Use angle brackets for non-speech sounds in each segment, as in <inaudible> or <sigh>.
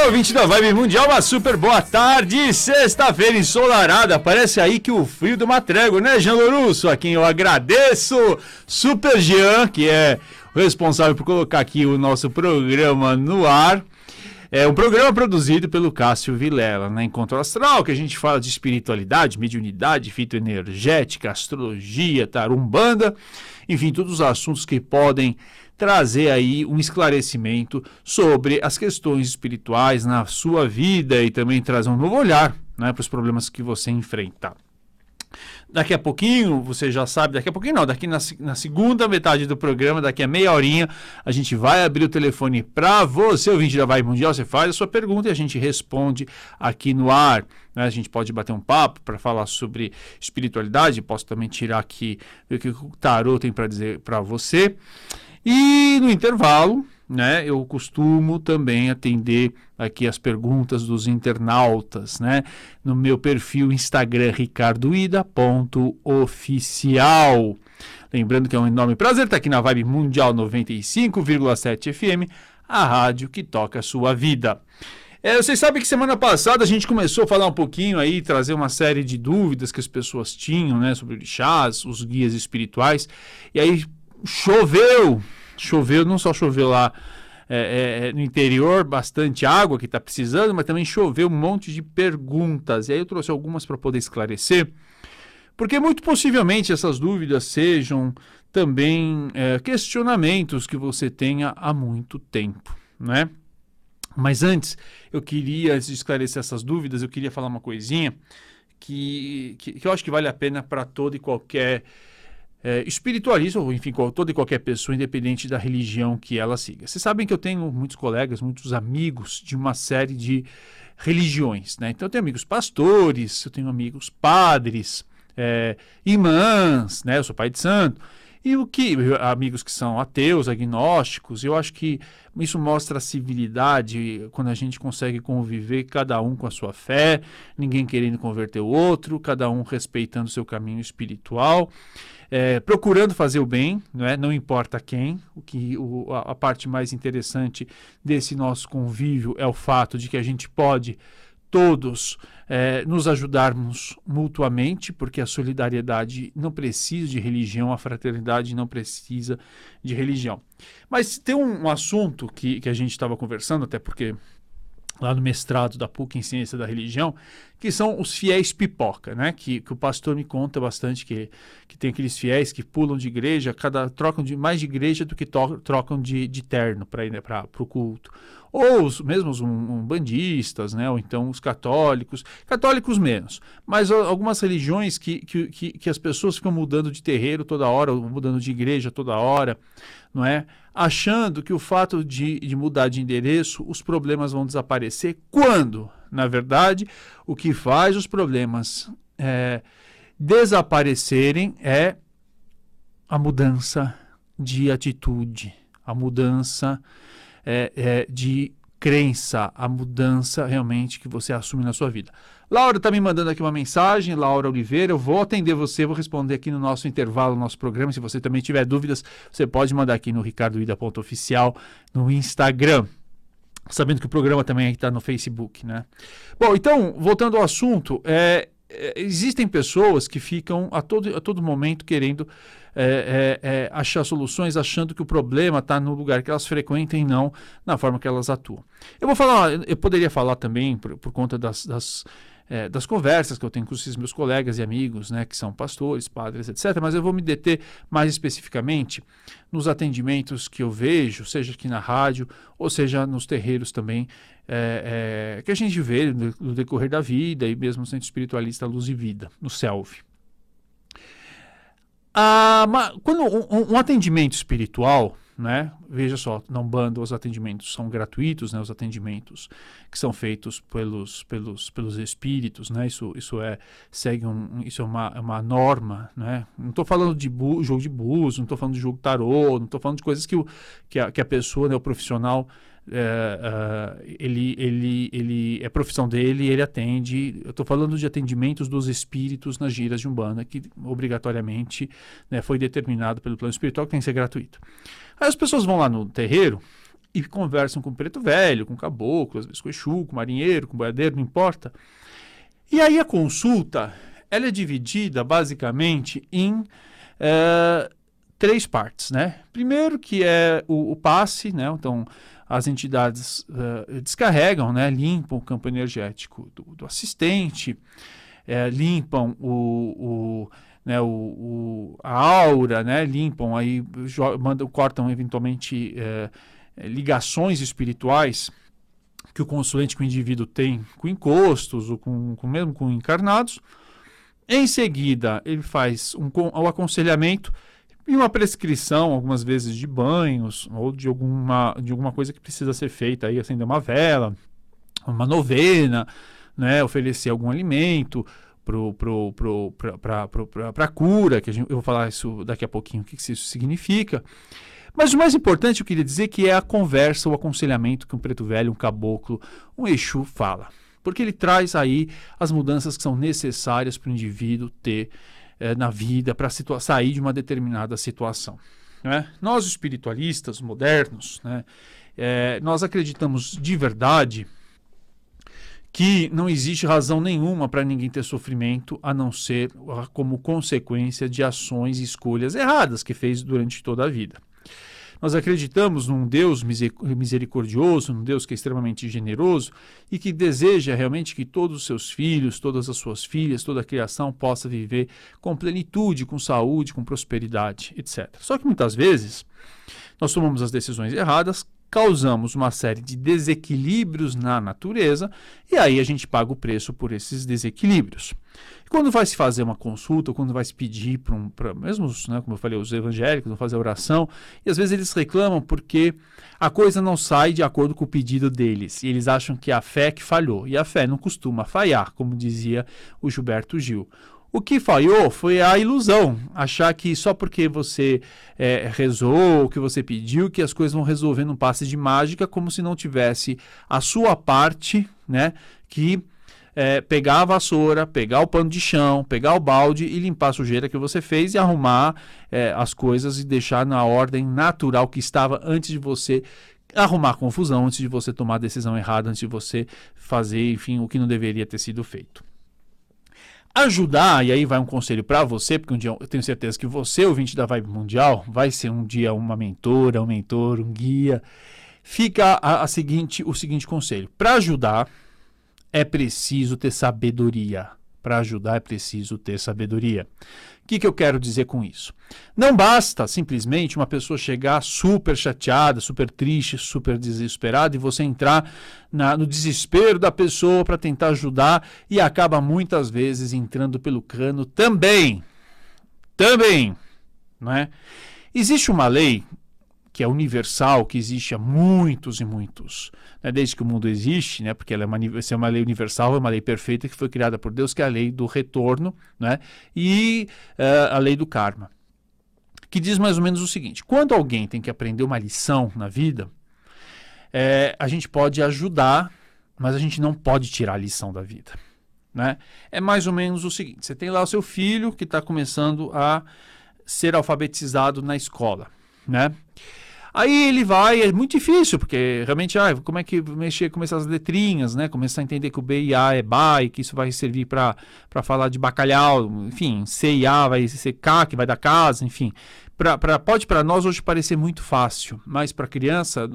Alô, ouvinte da Vibe Mundial, uma super boa tarde, sexta-feira ensolarada, parece aí que o frio deu uma trégua, né, Jean Lourusso, a quem eu agradeço, Super Jean, que é responsável por colocar aqui o nosso programa no ar, é um programa produzido pelo Cássio Vilela, na Encontro Astral, que a gente fala de espiritualidade, mediunidade, fitoenergética, astrologia, tarumbanda, enfim, todos os assuntos que podem trazer aí um esclarecimento sobre as questões espirituais na sua vida e também trazer um novo olhar né, para os problemas que você enfrenta. Daqui a pouquinho, você já sabe, daqui a pouquinho não, daqui na, na, segunda metade do programa, daqui a meia horinha, a gente vai abrir o telefone para você, ouvinte da Vibe Mundial, você faz a sua pergunta e a gente responde aqui no ar. Né? A gente pode bater um papo para falar sobre espiritualidade, posso também tirar aqui o que o tarô tem para dizer para você. E no intervalo, né, eu costumo também atender aqui as perguntas dos internautas, né, no meu perfil Instagram ricardoida.oficial. Lembrando que é um enorme prazer estar aqui na Vibe Mundial 95,7 FM, a rádio que toca a sua vida. É, vocês sabem que semana passada a gente começou a falar um pouquinho aí, trazer uma série de dúvidas que as pessoas tinham, né, sobre chás, os guias espirituais. E aí choveu, choveu, não só choveu lá é, é, é, no interior, bastante água que está precisando, mas também choveu um monte de perguntas. E aí eu trouxe algumas para poder esclarecer, porque muito possivelmente essas dúvidas sejam também é, questionamentos que você tenha há muito tempo, né? Mas antes, eu queria, antes de esclarecer essas dúvidas, eu queria falar uma coisinha que, que, que eu acho que vale a pena para todo e qualquer é, espiritualista, ou enfim, toda e qualquer pessoa, independente da religião que ela siga. Vocês sabem que eu tenho muitos colegas, muitos amigos de uma série de religiões. Né? Então, eu tenho amigos pastores, eu tenho amigos padres, é, imãs, né? eu sou pai de santo. E o que amigos que são ateus, agnósticos, eu acho que isso mostra a civilidade quando a gente consegue conviver cada um com a sua fé, ninguém querendo converter o outro, cada um respeitando o seu caminho espiritual é, procurando fazer o bem, não, é? não importa quem. O que o, a, a parte mais interessante desse nosso convívio é o fato de que a gente pode todos é, nos ajudarmos mutuamente, porque a solidariedade não precisa de religião, a fraternidade não precisa de religião. Mas tem um, um assunto que, que a gente estava conversando, até porque lá no mestrado da PUC em Ciência da Religião, que são os fiéis pipoca, né? Que, que o pastor me conta bastante que, que tem aqueles fiéis que pulam de igreja, cada trocam de mais de igreja do que to, trocam de, de terno para ir né, para o culto. Ou os mesmos um, um, bandistas, né? Ou então os católicos, católicos menos, mas algumas religiões que, que, que, que as pessoas ficam mudando de terreiro toda hora, mudando de igreja toda hora, não é? Achando que o fato de, de mudar de endereço, os problemas vão desaparecer. Quando, na verdade, o que faz os problemas é, desaparecerem é a mudança de atitude, a mudança é, é, de crença, a mudança realmente que você assume na sua vida. Laura está me mandando aqui uma mensagem, Laura Oliveira, eu vou atender você, vou responder aqui no nosso intervalo, no nosso programa. Se você também tiver dúvidas, você pode mandar aqui no ricardoida.oficial no Instagram. Sabendo que o programa também está no Facebook, né? Bom, então, voltando ao assunto, é, é, existem pessoas que ficam a todo, a todo momento querendo é, é, é achar soluções, achando que o problema está no lugar que elas frequentam e não na forma que elas atuam. Eu vou falar, eu poderia falar também, por, por conta das, das é, das conversas que eu tenho com esses meus colegas e amigos, né, que são pastores, padres, etc. Mas eu vou me deter mais especificamente nos atendimentos que eu vejo, seja aqui na rádio, ou seja nos terreiros também, é, é, que a gente vê no, no, decorrer da vida e mesmo no Centro Espiritualista Luz e Vida, no CELV. Ah, quando um, um atendimento espiritual, né? Veja só, não bando os atendimentos são gratuitos, né? Os atendimentos que são feitos pelos pelos pelos espíritos, né? Isso isso é segue um isso é uma, é uma norma, né? Não estou falando de bu, jogo de búzios, não estou falando de jogo tarô, não estou falando de coisas que o que a, que a pessoa, né, o profissional uh, ele, ele, ele é profissão dele, ele atende. Eu estou falando de atendimentos dos espíritos nas giras de Umbanda, que obrigatoriamente né, foi determinado pelo plano espiritual que tem que ser gratuito. Aí as pessoas vão lá no terreiro e conversam com o preto velho, com o caboclo, às vezes com o Exu, com o marinheiro, com o boiadeiro, não importa. E aí a consulta ela é dividida basicamente em é, três partes, né? Primeiro que é o, o passe, né? Então as entidades uh, descarregam, né? Limpam o campo energético do, do assistente, é, limpam o, o né, o, o, a aura, né, limpam aí, mandam, cortam eventualmente é, ligações espirituais que o consulente que o indivíduo tem com encostos ou com, com mesmo com encarnados. Em seguida, ele faz um, um aconselhamento e uma prescrição, algumas vezes de banhos ou de alguma, de alguma coisa que precisa ser feita, aí acender uma vela, uma novena, né, oferecer algum alimento para a cura, que a gente, eu vou falar isso daqui a pouquinho, o que, que isso significa. Mas o mais importante eu queria dizer que é a conversa, o aconselhamento que um preto velho, um caboclo, um Exu fala. Porque ele traz aí as mudanças que são necessárias para o indivíduo ter eh, na vida para sair de uma determinada situação. Né? Nós, espiritualistas modernos, né, eh, nós acreditamos de verdade que não existe razão nenhuma para ninguém ter sofrimento a não ser como consequência de ações e escolhas erradas que fez durante toda a vida. Nós acreditamos num Deus misericordioso, num Deus que é extremamente generoso e que deseja realmente que todos os seus filhos, todas as suas filhas, toda a criação possa viver com plenitude, com saúde, com prosperidade, etc. Só que muitas vezes nós tomamos as decisões erradas, causamos uma série de desequilíbrios na natureza e aí a gente paga o preço por esses desequilíbrios. quando vai se fazer uma consulta, quando vai se pedir para um, pra, mesmo, né, como eu falei, os evangélicos vão fazer oração, e às vezes eles reclamam porque a coisa não sai de acordo com o pedido deles, e eles acham que é a fé que falhou, e a fé não costuma falhar, como dizia o Gilberto Gil. O que falhou foi a ilusão, achar que só porque você é, rezou, que você pediu, que as coisas vão resolver num passe de mágica, como se não tivesse a sua parte, né? Que é, pegar a vassoura, pegar o pano de chão, pegar o balde e limpar a sujeira que você fez e arrumar é, as coisas e deixar na ordem natural que estava antes de você arrumar confusão, antes de você tomar a decisão errada, antes de você fazer, enfim, o que não deveria ter sido feito ajudar, e aí vai um conselho para você, porque um dia eu tenho certeza que você, ouvinte da Vibe Mundial, vai ser um dia uma mentora, um mentor, um guia. Fica a, a seguinte, o seguinte conselho: para ajudar é preciso ter sabedoria. Para ajudar é preciso ter sabedoria que, que eu quero dizer com isso? Não basta simplesmente uma pessoa chegar super chateada, super triste, super desesperada e você entrar na, no desespero da pessoa para tentar ajudar e acaba muitas vezes entrando pelo cano também. Também. Não é? Existe uma lei que é universal, que existe há muitos e muitos, né, desde que o mundo existe, né, porque ela é uma, é uma lei universal, é uma lei perfeita que foi criada por Deus, que é a lei do retorno né, e uh, a lei do karma, que diz mais ou menos o seguinte: quando alguém tem que aprender uma lição na vida, é, a gente pode ajudar, mas a gente não pode tirar a lição da vida. Né? É mais ou menos o seguinte: você tem lá o seu filho que está começando a ser alfabetizado na escola, né? Aí ele vai, é muito difícil, porque realmente, ah, como é que mexer, começar as letrinhas, né? Começar a entender que o B e A é ba e que isso vai servir para falar de bacalhau, enfim, C e A vai ser K, que vai dar casa, enfim. Pra, pra, pode para nós hoje parecer muito fácil, mas para criança,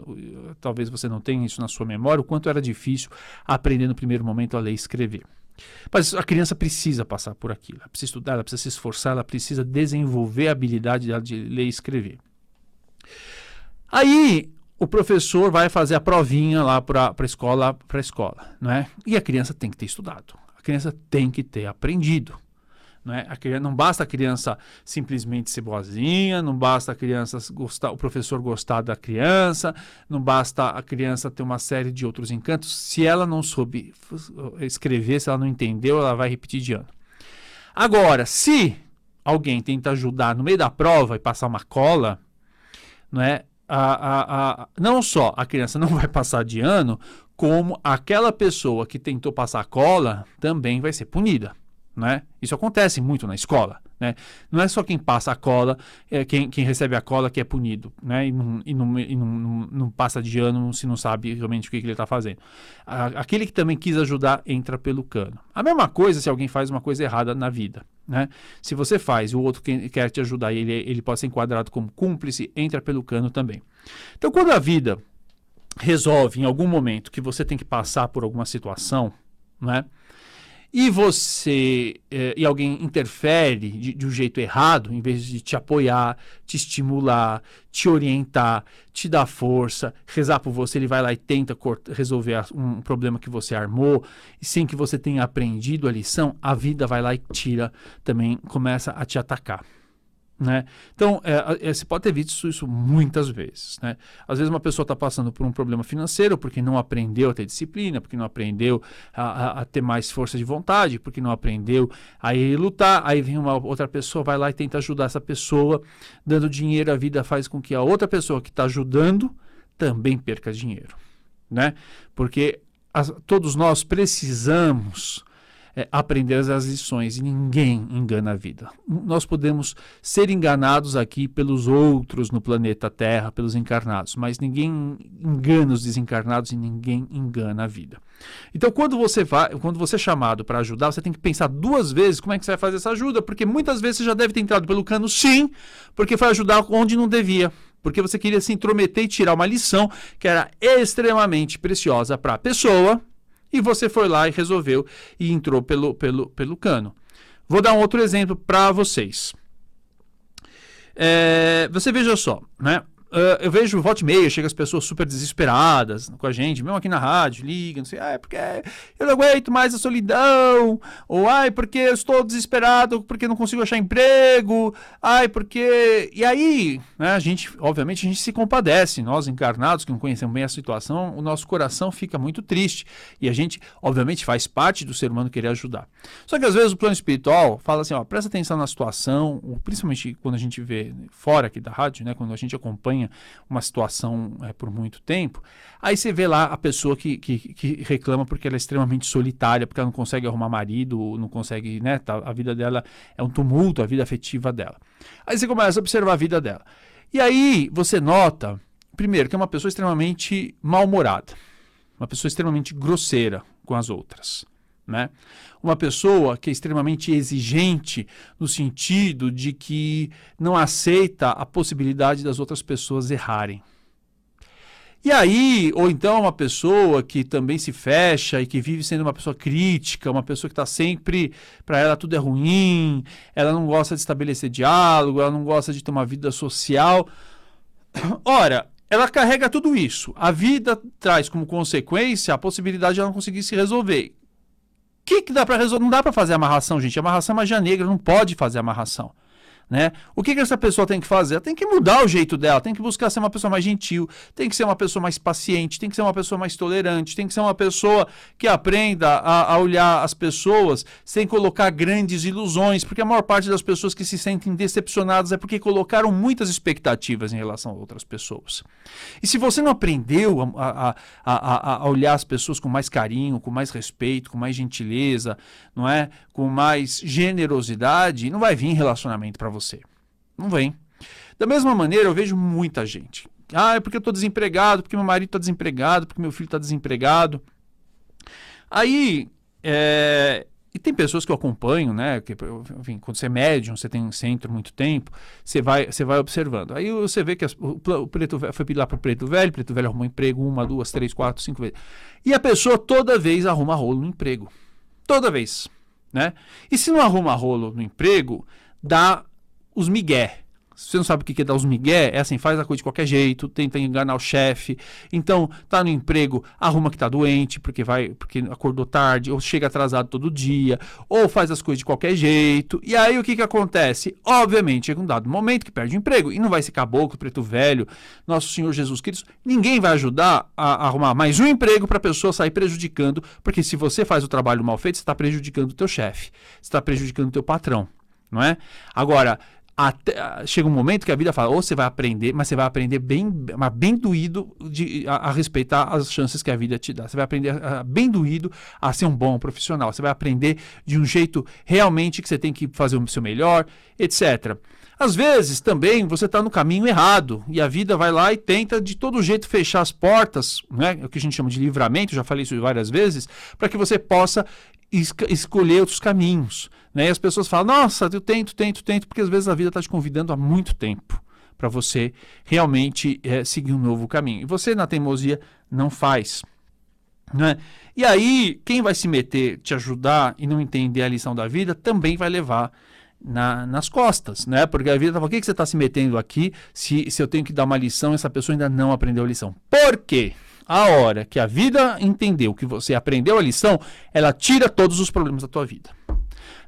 talvez você não tenha isso na sua memória, o quanto era difícil aprender no primeiro momento a ler e escrever. Mas a criança precisa passar por aquilo, ela precisa estudar, ela precisa se esforçar, ela precisa desenvolver a habilidade de ler e escrever. Aí o professor vai fazer a provinha lá para a escola, para escola, não é? E a criança tem que ter estudado. A criança tem que ter aprendido. Não, é? a criança, não basta a criança simplesmente ser boazinha, não basta a criança gostar, o professor gostar da criança, não basta a criança ter uma série de outros encantos. Se ela não soube escrever, se ela não entendeu, ela vai repetir de ano. Agora, se alguém tenta ajudar no meio da prova e passar uma cola, não é? A, a, a, não só a criança não <laughs> vai passar de ano, como aquela pessoa que tentou passar cola também vai ser punida. Né? Isso acontece muito na escola. Né? Não é só quem passa a cola, é quem, quem recebe a cola que é punido. Né? E, não, e, não, e não, não, passa de ano se não sabe realmente o que, que ele está fazendo. A, aquele que também quis ajudar entra pelo cano. A mesma coisa se alguém faz uma coisa errada na vida. Né? Se você faz e o outro que, quer te ajudar ele, ele pode ser enquadrado como cúmplice, entra pelo cano também. Então, quando a vida resolve em algum momento que você tem que passar por alguma situação, né? E você é, e alguém interfere de, de, um jeito errado, em vez de te apoiar, te estimular, te orientar, te dar força, rezar por você, ele vai lá e tenta resolver um problema que você armou, e sem que você tenha aprendido a lição, a vida vai lá e tira também, começa a te atacar. Né? Então, é, é, você pode ter visto isso muitas vezes. Né? Às vezes, uma pessoa está passando por um problema financeiro porque não aprendeu a ter disciplina, porque não aprendeu a, a, a, ter mais força de vontade, porque não aprendeu a lutar. Aí vem uma outra pessoa, vai lá e tenta ajudar essa pessoa, dando dinheiro. A vida faz com que a outra pessoa que está ajudando também perca dinheiro. Né? Porque as, todos nós precisamos é, aprender as lições e ninguém engana a vida. Nós podemos ser enganados aqui pelos outros no planeta Terra, pelos encarnados, mas ninguém engana os desencarnados e ninguém engana a vida. Então, quando você vai, quando você é chamado para ajudar, você tem que pensar duas vezes como é que você vai fazer essa ajuda, porque muitas vezes você já deve ter entrado pelo cano, sim, porque foi ajudar onde não devia porque você queria se intrometer e tirar uma lição que era extremamente preciosa para a pessoa e você foi lá e resolveu e entrou pelo, pelo, pelo cano. Vou dar um outro exemplo para vocês. É, você veja só, né? Uh, eu vejo volta e meia, chega as pessoas super desesperadas com a gente, mesmo aqui na rádio, ligam, não sei, ah, é porque eu não aguento mais a solidão, ou ai, porque eu estou desesperado, porque não consigo achar emprego, ai, porque. E aí, né, a gente, obviamente, a gente se compadece, nós encarnados que não conhecemos bem a situação, o nosso coração fica muito triste. E a gente, obviamente, faz parte do ser humano querer ajudar. Só que às vezes o plano espiritual fala assim, ó, presta atenção na situação, principalmente quando a gente vê fora aqui da rádio, né, quando a gente acompanha acompanha uma situação é, por muito tempo, aí você vê lá a pessoa que, que, que, reclama porque ela é extremamente solitária, porque ela não consegue arrumar marido, não consegue, né? Tá, a vida dela é um tumulto, a vida afetiva dela. Aí você começa a observar a vida dela. E aí você nota, primeiro, que é uma pessoa extremamente mal-humorada, uma pessoa extremamente grosseira com as outras. Né? Uma pessoa que é extremamente exigente no sentido de que não aceita a possibilidade das outras pessoas errarem. E aí, ou então uma pessoa que também se fecha e que vive sendo uma pessoa crítica, uma pessoa que está sempre, para ela tudo é ruim, ela não gosta de estabelecer diálogo, ela não gosta de ter uma vida social. <coughs> Ora, ela carrega tudo isso. A vida traz como consequência a possibilidade de ela não conseguir se resolver que, que dá para resolver? Não dá para fazer amarração, gente. Amarração é magia negra, não pode fazer amarração. Né? O que, que essa pessoa tem que fazer? Ela tem que mudar o jeito dela, tem que buscar ser uma pessoa mais gentil, tem que ser uma pessoa mais paciente, tem que ser uma pessoa mais tolerante, tem que ser uma pessoa que aprenda a, a olhar as pessoas sem colocar grandes ilusões, porque a maior parte das pessoas que se sentem decepcionadas é porque colocaram muitas expectativas em relação a outras pessoas. E se você não aprendeu a, a, a, olhar as pessoas com mais carinho, com mais respeito, com mais gentileza, não é, com mais generosidade, não vai vir relacionamento para você. Não vem. Da mesma maneira, eu vejo muita gente. Ah, é porque eu estou desempregado, porque meu marido está desempregado, porque meu filho está desempregado. Aí, é... e tem pessoas que eu acompanho, né? Que, enfim, quando você é médium, você tem um centro muito tempo, você vai, você vai observando. Aí você vê que as, o, o, preto velho foi lá para o preto velho, o preto velho arrumou emprego uma, duas, três, quatro, cinco vezes. E a pessoa toda vez arruma rolo no emprego. Toda vez. Né? E se não arruma rolo no emprego, dá os migué. Se você não sabe o que é dar os migué, é assim, faz a coisa de qualquer jeito, tenta enganar o chefe. Então, tá no emprego, arruma que tá doente, porque vai, porque acordou tarde, ou chega atrasado todo dia, ou faz as coisas de qualquer jeito. E aí o que que acontece? Obviamente, chega um dado momento que perde o emprego, e não vai ser caboclo, preto velho, nosso Senhor Jesus Cristo, ninguém vai ajudar a, arrumar mais um emprego para a pessoa sair prejudicando, porque se você faz o trabalho mal feito, você está prejudicando o teu chefe, você está prejudicando o teu patrão, não é? Agora, até, chega um momento que a vida fala, ou você vai aprender, mas você vai aprender bem, mas bem doído de, a, a, respeitar as chances que a vida te dá. Você vai aprender a, bem doído a ser um bom profissional. Você vai aprender de um jeito realmente que você tem que fazer o seu melhor, etc. Às vezes também você está no caminho errado e a vida vai lá e tenta de todo jeito fechar as portas, né? É o que a gente chama de livramento, já falei isso várias vezes, para que você possa escolher outros caminhos. Né? E as pessoas falam, nossa, eu tento, tento, tento, porque às vezes a vida está te convidando há muito tempo para você realmente é, seguir um novo caminho. E você, na teimosia, não faz. Né? E aí, quem vai se meter, te ajudar e não entender a lição da vida, também vai levar na, nas costas, né? Porque a vida tá falando, por que, que você está se metendo aqui se, se eu tenho que dar uma lição e essa pessoa ainda não aprendeu a lição? Por quê? A hora que a vida entendeu que você aprendeu a lição, ela tira todos os problemas da tua vida.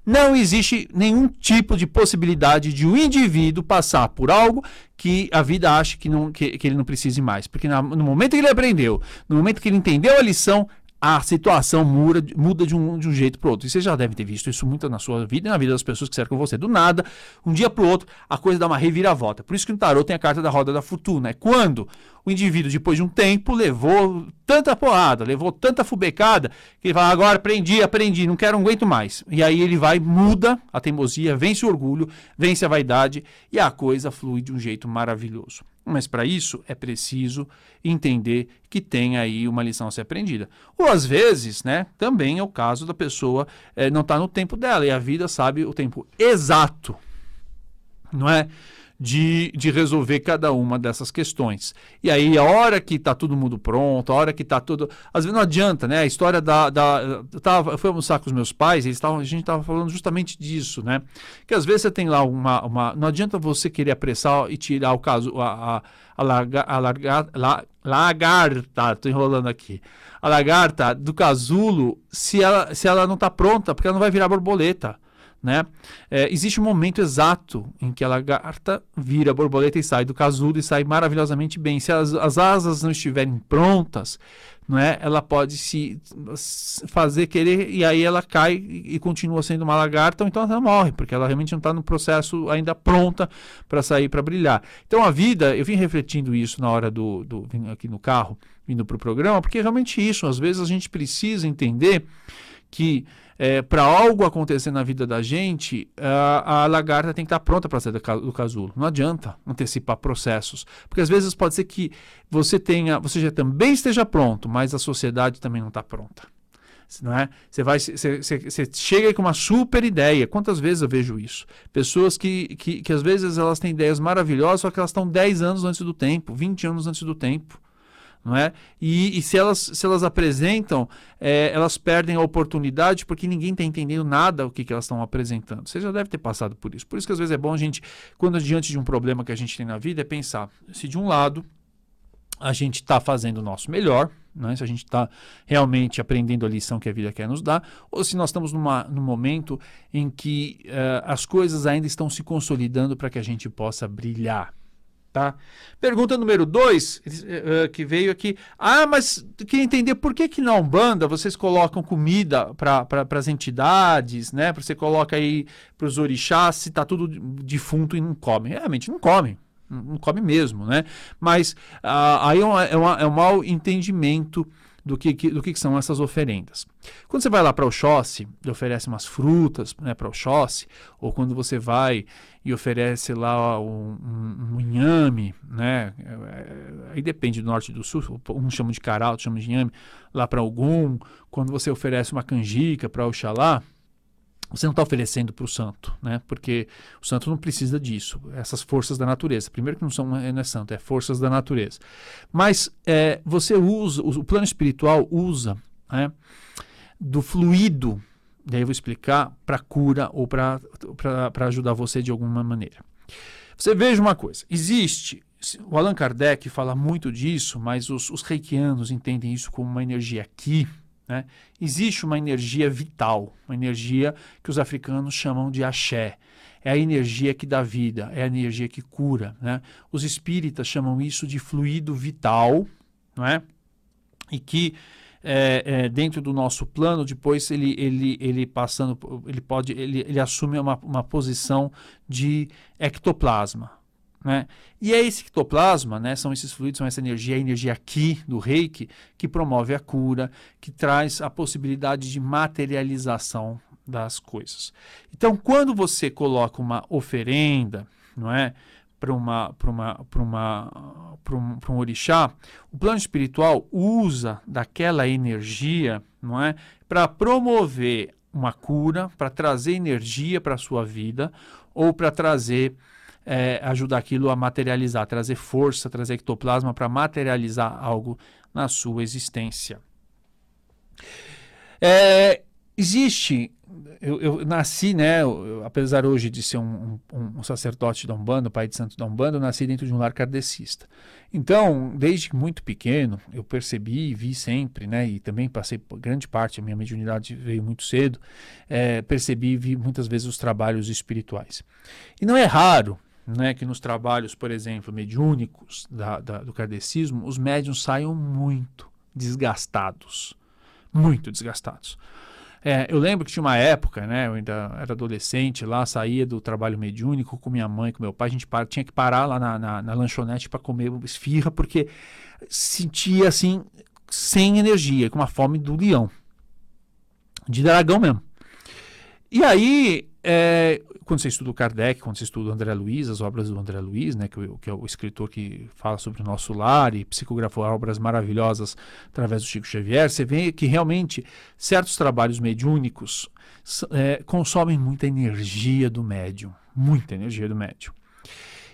Não existe nenhum tipo de possibilidade de um indivíduo passar por algo que a vida acha que, não, que, que ele não precise mais. Porque na, no momento que ele aprendeu, no momento que ele entendeu a lição, a situação muda, muda de, um, de um jeito para outro. E você já deve ter visto isso muito na sua vida e na vida das pessoas que cercam você. Do nada, um dia para o outro, a coisa dá uma reviravolta. Por isso que no tarot tem a carta da roda da fortuna. É quando o indivíduo, depois de um tempo, levou tanta porrada, levou tanta fubecada, que ele fala, agora aprendi, aprendi, não quero, não aguento mais. E aí ele vai, muda a teimosia, vence o orgulho, vence a vaidade e a coisa flui de um jeito maravilhoso. Mas para isso é preciso entender que tem aí uma lição a ser aprendida. Ou às vezes, né, também é o caso da pessoa é, não estar tá no tempo dela e a vida sabe o tempo exato, não é? De, de resolver cada uma dessas questões. E aí, a hora que está todo mundo pronto, a hora que está tudo. Às vezes não adianta, né? A história da. da eu, tava, eu fui almoçar com os meus pais, eles tavam, a gente estava falando justamente disso, né? Que às vezes você tem lá uma. uma não adianta você querer apressar e tirar o caso. A, a, a, larga, a larga, la, lagarta, estou enrolando aqui. A lagarta do casulo, se ela, se ela não está pronta, porque ela não vai virar borboleta. Né? É, existe um momento exato em que a lagarta vira borboleta e sai do casulo e sai maravilhosamente bem. Se as, as asas não estiverem prontas, não é? ela pode se fazer querer e aí ela cai e continua sendo uma lagarta, ou então ela morre, porque ela realmente não está no processo ainda pronta para sair para brilhar. Então a vida, eu vim refletindo isso na hora do, do aqui no carro, vindo para o programa, porque realmente isso, às vezes a gente precisa entender que é, para algo acontecer na vida da gente, a, a lagarta tem que estar tá pronta para sair do, casulo. Não adianta antecipar processos, porque às vezes pode ser que você tenha, você já também esteja pronto, mas a sociedade também não está pronta. Não é? Você vai, você, você chega com uma super ideia. Quantas vezes eu vejo isso? Pessoas que, que, que às vezes elas têm ideias maravilhosas, só que elas estão 10 anos antes do tempo, 20 anos antes do tempo não é? E, e se, elas, se elas apresentam, é, elas perdem a oportunidade porque ninguém está entendendo nada o que, que elas estão apresentando. Você já deve ter passado por isso. Por isso que às vezes é bom a gente, quando diante de um problema que a gente tem na vida, é pensar se de um lado a gente está fazendo o nosso melhor, né? se a gente está realmente aprendendo a lição que a vida quer nos dar, ou se nós estamos numa, num momento em que uh, as coisas ainda estão se consolidando para que a gente possa brilhar. Tá? Pergunta número dois, uh, que veio aqui. Ah, mas queria entender por que, que na Umbanda vocês colocam comida para pra, as entidades, né? Você coloca aí para os orixás, se está tudo defunto e não come. Realmente não come. Não come mesmo, né? Mas uh, aí é, uma, é, uma, é um mau entendimento do que, que, do que, que são essas oferendas. Quando você vai lá para o Oxóssi e oferece umas frutas né, para o Oxóssi, ou quando você vai e oferece lá um, um, um inhame, né, é, aí depende do norte e do sul, um chama de caral, outro chama de inhame, lá para algum, quando você oferece uma canjica para Oxalá, você não está oferecendo para o santo, né? Porque o santo não precisa disso. Essas forças da natureza. Primeiro que não são não é santo, é forças da natureza. Mas é, você usa, o plano espiritual usa né, do fluido, daí eu vou explicar, para cura ou para ajudar você de alguma maneira. Você veja uma coisa, existe, o Allan Kardec fala muito disso, mas os, os reikianos entendem isso como uma energia aqui, né? Existe uma energia vital, uma energia que os africanos chamam de axé. É a energia que dá vida, é a energia que cura. Né? Os espíritas chamam isso de fluido vital, não é? e que é, é, dentro do nosso plano, depois ele, ele, ele passando, ele pode, ele, ele assume uma, uma posição de ectoplasma. Né? E é esse ectoplasma, né, são esses fluidos, são essa energia, a energia aqui do reiki, que promove a cura, que traz a possibilidade de materialização das coisas. Então, quando você coloca uma oferenda, não é? Para uma, uma, uma, um, um orixá, o plano espiritual usa daquela energia, não é, para promover uma cura, para trazer energia para a sua vida ou para trazer é, ajudar aquilo a materializar, trazer força, trazer ectoplasma para materializar algo na sua existência. É, existe eu, eu, nasci, né, eu, apesar hoje de ser um, um, um, sacerdote da Umbanda, pai de santo da Umbanda, eu nasci dentro de um lar kardecista. Então, desde muito pequeno, eu percebi e vi sempre, né, e também passei grande parte, a minha mediunidade veio muito cedo, é, percebi e vi muitas vezes os trabalhos espirituais. E não é raro né, que nos trabalhos, por exemplo, mediúnicos da, da, do kardecismo, os médiums saiam muito desgastados. Muito desgastados. É, eu lembro que tinha uma época, né? Eu ainda era adolescente lá, saía do trabalho mediúnico com minha mãe, com meu pai. A gente tinha que parar lá na, na, na lanchonete para comer esfirra, porque sentia assim, sem energia, com uma fome do leão. De dragão mesmo. E aí, é, quando você estuda o Kardec, quando você estuda o André Luiz, as obras do André Luiz, né, que, que, é o escritor que fala sobre o nosso lar e psicografou obras maravilhosas através do Chico Xavier, você vê que realmente certos trabalhos mediúnicos é, consomem muita energia do médium, muita energia do médium.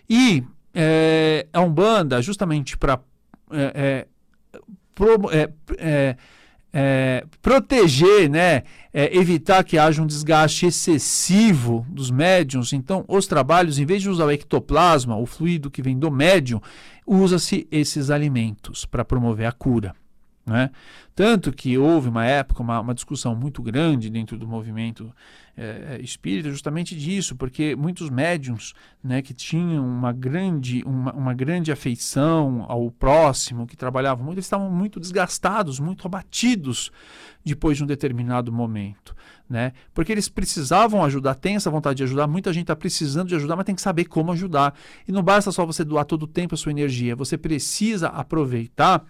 E é, a Umbanda, justamente para é, é, é é, proteger, né, é, evitar que haja um desgaste excessivo dos médiums. Então, os trabalhos, em vez de usar o ectoplasma, o fluido que vem do médium, usa-se esses alimentos para promover a cura. Né? Tanto que houve uma época, uma, uma discussão muito grande dentro do movimento é, espírita, justamente disso, porque muitos médiums né, que tinham uma grande, uma, uma grande afeição ao próximo, que trabalhavam muito, eles estavam muito desgastados, muito abatidos depois de um determinado momento. Né? Porque eles precisavam ajudar, tem essa vontade de ajudar, muita gente está precisando de ajudar, mas tem que saber como ajudar. E não basta só você doar todo o tempo a sua energia, você precisa aproveitar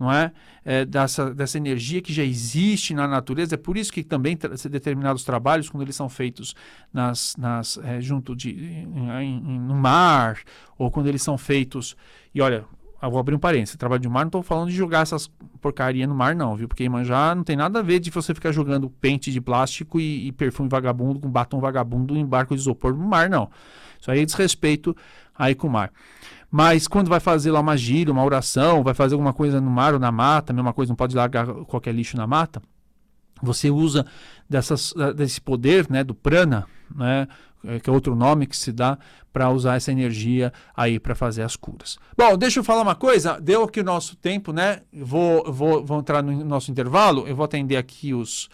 não é? é? dessa, dessa energia que já existe na natureza. É por isso que também determinados trabalhos, quando eles são feitos nas, nas, é, junto de, em, em, no mar, ou quando eles são feitos. E olha, eu vou abrir um parênteses. Trabalho de mar, não estou falando de jogar essas porcaria no mar, não, viu? Porque já não tem nada a ver de você ficar jogando pente de plástico e, e perfume vagabundo com batom vagabundo em barco de isopor no mar, não. Isso aí é desrespeito aí com o mar. Mas quando vai fazer lá uma gira, uma oração, vai fazer alguma coisa no mar ou na mata, mesma coisa, não pode largar qualquer lixo na mata, você usa dessas, desse poder né, do prana, né, é, que é outro nome que se dá para usar essa energia aí para fazer as curas. Bom, deixa eu falar uma coisa, deu aqui o nosso tempo, né? Vou, vou, vou entrar no nosso intervalo, eu vou atender aqui os,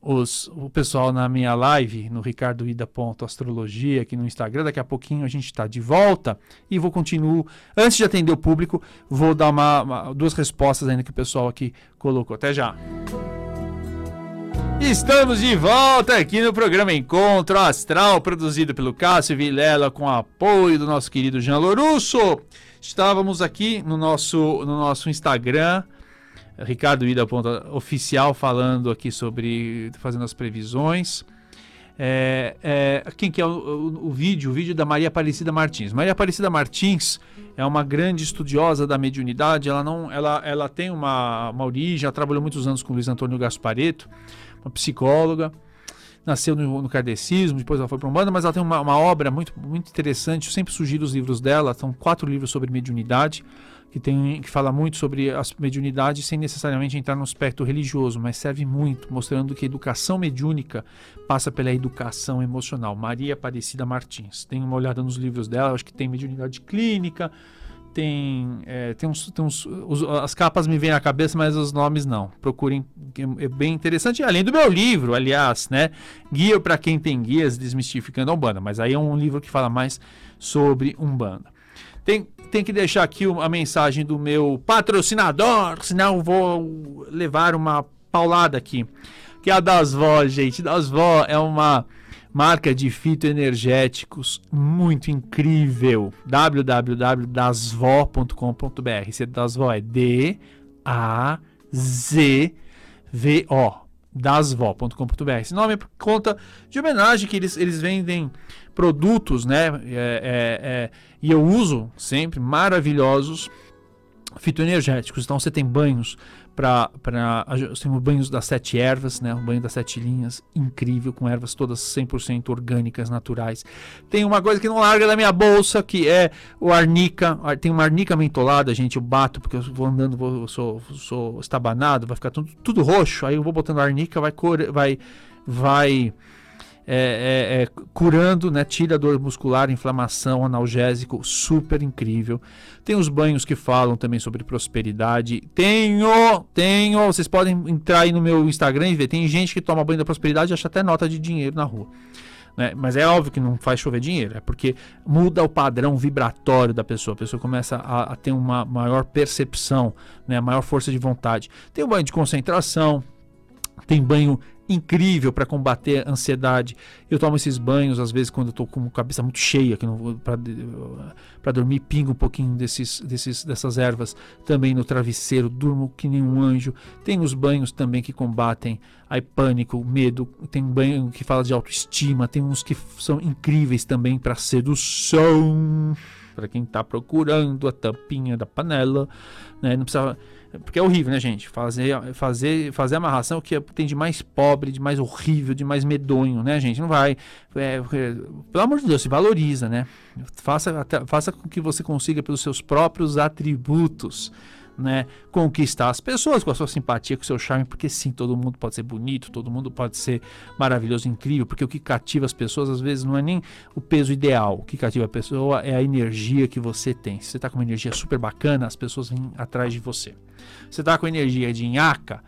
os, o pessoal na minha live, no Ricardo Ida Astrologia, aqui no Instagram. Daqui a pouquinho a gente está de volta e vou continuar. Antes de atender o público, vou dar uma, uma, duas respostas ainda que o pessoal aqui colocou. Até já. Estamos de volta aqui no programa Encontro Astral, produzido pelo Cássio Vilela, com apoio do nosso querido Jean Lorusso. Estávamos aqui no nosso, no nosso Instagram Ricardo Ida Ponta oficial falando aqui sobre fazendo as previsões. É, é, quem que é o, o, o, vídeo? O vídeo da Maria Aparecida Martins. Maria Aparecida Martins é uma grande estudiosa da mediunidade. Ela não, ela, ela tem uma, uma origem. Ela trabalhou muitos anos com Luiz Antônio Gaspareto, uma psicóloga. Nasceu no, no kardecismo, depois ela foi para um banda, mas ela tem uma, uma obra muito, muito interessante. Eu sempre sugiro os livros dela. São quatro livros sobre mediunidade que, tem, que fala muito sobre as mediunidades sem necessariamente entrar no aspecto religioso, mas serve muito, mostrando que a educação mediúnica passa pela educação emocional. Maria Aparecida Martins. Tem uma olhada nos livros dela, acho que tem mediunidade clínica, tem, é, tem, uns, tem uns os, as capas me vêm à cabeça, mas os nomes não. Procurem, é, é bem interessante. Além do meu livro, aliás, né? Guia para quem tem guias, desmistificando a Umbanda. Mas aí é um livro que fala mais sobre Umbanda. Tem tenho que deixar aqui a mensagem do meu patrocinador, senão vou levar uma paulada aqui. Que é a Dasvó, gente. Dasvó é uma marca de fitoenergéticos muito incrível. www.dasvó.com.br. Esse Dasvó é D A Z V O dasvó.com.br. Esse nome é por conta de homenagem que eles, eles vendem produtos, né? É, é, é, e eu uso sempre maravilhosos fitoenergéticos. Então você tem banhos para temos banhos das sete ervas, né? O banho das sete linhas, incrível, com ervas todas 100% orgânicas, naturais. Tem uma coisa que não larga da minha bolsa, que é o arnica. Tem uma arnica mentolada, gente, eu bato porque eu vou andando, vou, eu sou, sou estabanado, vai ficar tudo, tudo roxo. Aí eu vou botando arnica, vai vai vai é, é, é, curando, né, tira dor muscular, inflamação, analgésico, super incrível. Tem os banhos que falam também sobre prosperidade. Tenho, tenho, vocês podem entrar aí no meu Instagram e ver. Tem gente que toma banho da prosperidade e acha até nota de dinheiro na rua. Né? Mas é óbvio que não faz chover dinheiro, é porque muda o padrão vibratório da pessoa. A pessoa começa a, a ter uma maior percepção, né? maior força de vontade. Tem o banho de concentração, tem banho incrível para combater a ansiedade. Eu tomo esses banhos, às vezes, quando eu estou com a cabeça muito cheia, que para dormir, pingo um pouquinho desses, desses, dessas ervas também no travesseiro, durmo que nem um anjo. Tem os banhos também que combatem aí, pânico, medo. Tem banho que fala de autoestima, tem uns que são incríveis também para sedução. Para quem está procurando a tampinha da panela, né? Não precisa porque é horrível, né, gente? Fazer, fazer, fazer amarração que tem de mais pobre, de mais horrível, de mais medonho, né, gente? Não vai. É, é, pelo amor de Deus, se valoriza, né? Faça, faça com que você consiga, pelos seus próprios atributos, né, conquistar as pessoas com a sua simpatia, com o seu charme, porque sim, todo mundo pode ser bonito, todo mundo pode ser maravilhoso, incrível, porque o que cativa as pessoas às vezes não é nem o peso ideal, o que cativa a pessoa é a energia que você tem. Se você está com uma energia super bacana, as pessoas vêm atrás de você. Você está com energia de nhaca,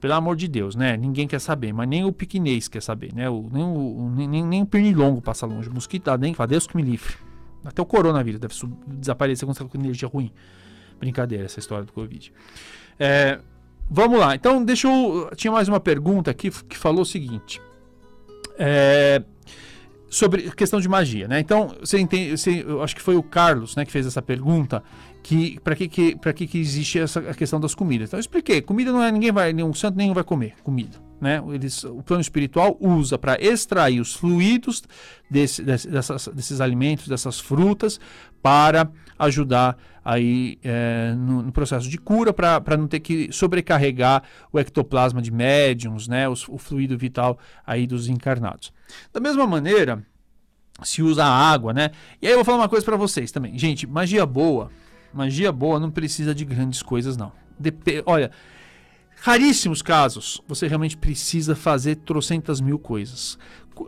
pelo amor de Deus, né? Ninguém quer saber, mas nem o piquinês quer saber, né? O, nem, o, nem, nem o pernilongo passa longe. O mosquito da dengue fala, Deus que me livre. Até o coronavírus deve desaparecer quando você está com energia ruim. Brincadeira essa história do Covid. É, vamos lá. Então, deixa eu. Tinha mais uma pergunta aqui que falou o seguinte. É, sobre questão de magia, né? Então, você entende, você, eu acho que foi o Carlos, né, que fez essa pergunta, que para que que para que existe essa questão das comidas. Então, eu expliquei, comida não é ninguém vai, nenhum santo nenhum vai comer comida né? Eles, o plano espiritual usa para extrair os fluidos desse, dessas, desses alimentos, dessas frutas, para ajudar aí é, no, no, processo de cura, para não ter que sobrecarregar o ectoplasma de médiums, né? o fluido vital aí dos encarnados. Da mesma maneira, se usa a água, né? E aí eu vou falar uma coisa para vocês também. Gente, magia boa, magia boa não precisa de grandes coisas, não. Dep olha, raríssimos casos, você realmente precisa fazer trocentas mil coisas.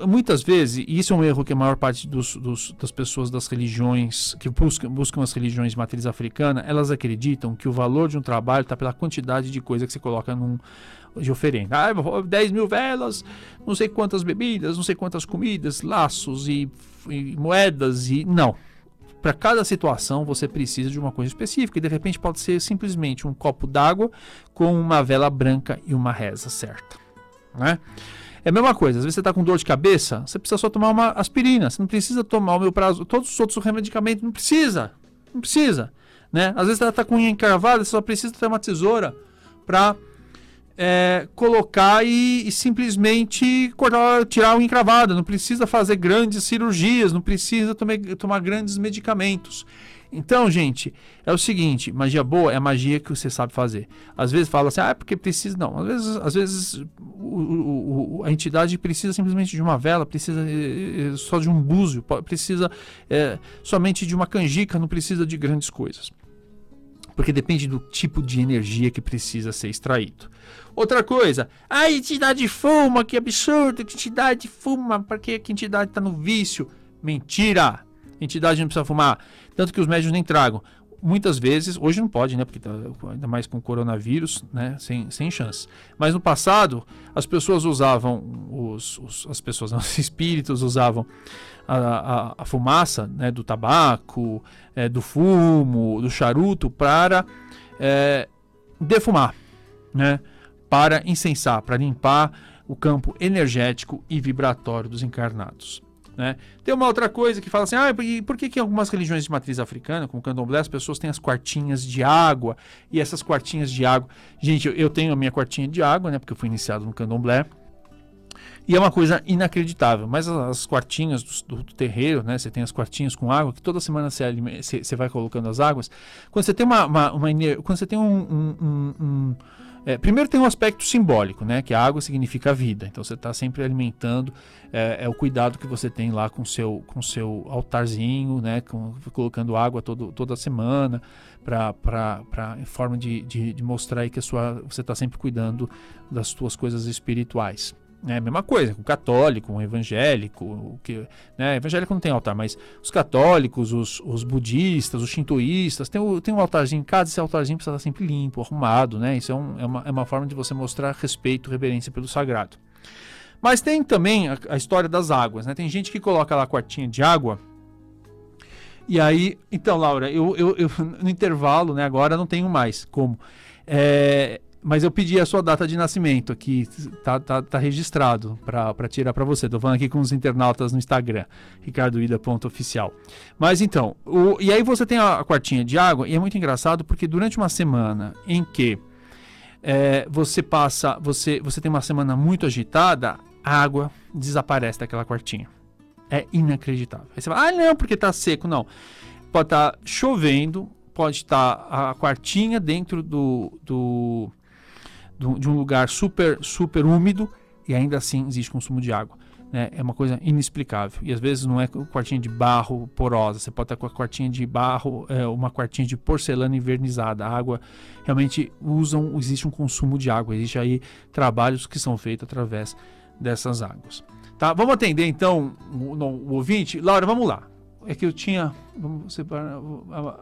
Muitas vezes, e isso é um erro que a maior parte dos, dos, das pessoas das religiões, que buscam, buscam as religiões de matriz africana, elas acreditam que o valor de um trabalho está pela quantidade de coisa que você coloca num, de oferenda. Ah, 10 mil velas, não sei quantas bebidas, não sei quantas comidas, laços e, e moedas e. Não para cada situação você precisa de uma coisa específica. E de repente pode ser simplesmente um copo d'água com uma vela branca e uma reza certa, né? É a mesma coisa, às vezes você está com dor de cabeça, você precisa só tomar uma aspirina, você não precisa tomar o meu prazo, todos os outros medicamentos não precisa, não precisa, né? Às vezes você está com unha encravada, você só precisa ter uma tesoura para é, colocar e, e, simplesmente cortar, tirar o encravada. Não precisa fazer grandes cirurgias, não precisa tomar, grandes medicamentos. Então, gente, é o seguinte: magia boa é a magia que você sabe fazer. Às vezes fala assim, ah, é porque precisa. Não, às vezes, às vezes o, o, a entidade precisa simplesmente de uma vela, precisa é, só de um búzio, precisa é, somente de uma canjica, não precisa de grandes coisas. Porque depende do tipo de energia que precisa ser extraído. Outra coisa, a entidade fuma, que absurdo, que entidade fuma, porque que entidade está no vício. Mentira! A entidade não precisa fumar. Tanto que os médios nem tragam. Muitas vezes, hoje não pode, né? Porque tá, ainda mais com coronavírus, né? Sem, sem chance. Mas no passado, as pessoas usavam, os, os as pessoas, <laughs> os espíritos usavam a, a, a fumaça né, do tabaco, é, do fumo, do charuto para é, defumar, né? Para incensar, para limpar o campo energético e vibratório dos encarnados. Né? Tem uma outra coisa que fala assim: ah, e por que, que algumas religiões de matriz africana, como o candomblé, as pessoas têm as quartinhas de água? E essas quartinhas de água. Gente, eu, tenho a minha quartinha de água, né? Porque eu fui iniciado no candomblé. E é uma coisa inacreditável. Mas as, as quartinhas do, do, terreiro, né? Você tem as quartinhas com água, que toda semana você, você, você vai colocando as águas. Quando você tem uma. uma, uma quando você tem um, um, um é, primeiro tem um aspecto simbólico, né? Que a água significa vida. Então você está sempre alimentando. É, é, o cuidado que você tem lá com seu com seu altarzinho, né? Com, colocando água todo, toda semana para em forma de, de, de, mostrar que a sua, você está sempre cuidando das suas coisas espirituais. É a mesma coisa, o católico, o evangélico, o que, né, evangélico não tem altar, mas os católicos, os, os budistas, os shintoístas, tem, o, tem um altarzinho em casa, esse altarzinho precisa estar sempre limpo, arrumado, né? Isso é, um, é, uma, é uma forma de você mostrar respeito, reverência pelo sagrado. Mas tem também a, a história das águas, né? Tem gente que coloca lá quartinha de água, e aí, então, Laura, eu, eu, eu, no intervalo, né, agora não tenho mais como. É, mas eu pedi a sua data de nascimento aqui, tá, tá, tá registrado para tirar para você. Tô falando aqui com os internautas no Instagram, ricardoida.oficial. Mas então, o, e aí você tem a, a quartinha de água, e é muito engraçado porque durante uma semana em que é, você passa, você, você tem uma semana muito agitada, a água desaparece daquela quartinha. É inacreditável. Aí você fala, ah, não, porque tá seco. Não. Pode estar tá chovendo, pode estar tá a quartinha dentro do, do de um lugar super, super úmido e ainda assim existe consumo de água. Né? É uma coisa inexplicável. E às vezes não é quartinha de barro porosa, você pode estar com a quartinha de barro, é, uma quartinha de porcelana invernizada. A água realmente usam, existe um consumo de água, existe aí trabalhos que são feitos através dessas águas. Tá? Vamos atender então o, o ouvinte. Laura, vamos lá. É que eu tinha. Vamos separar.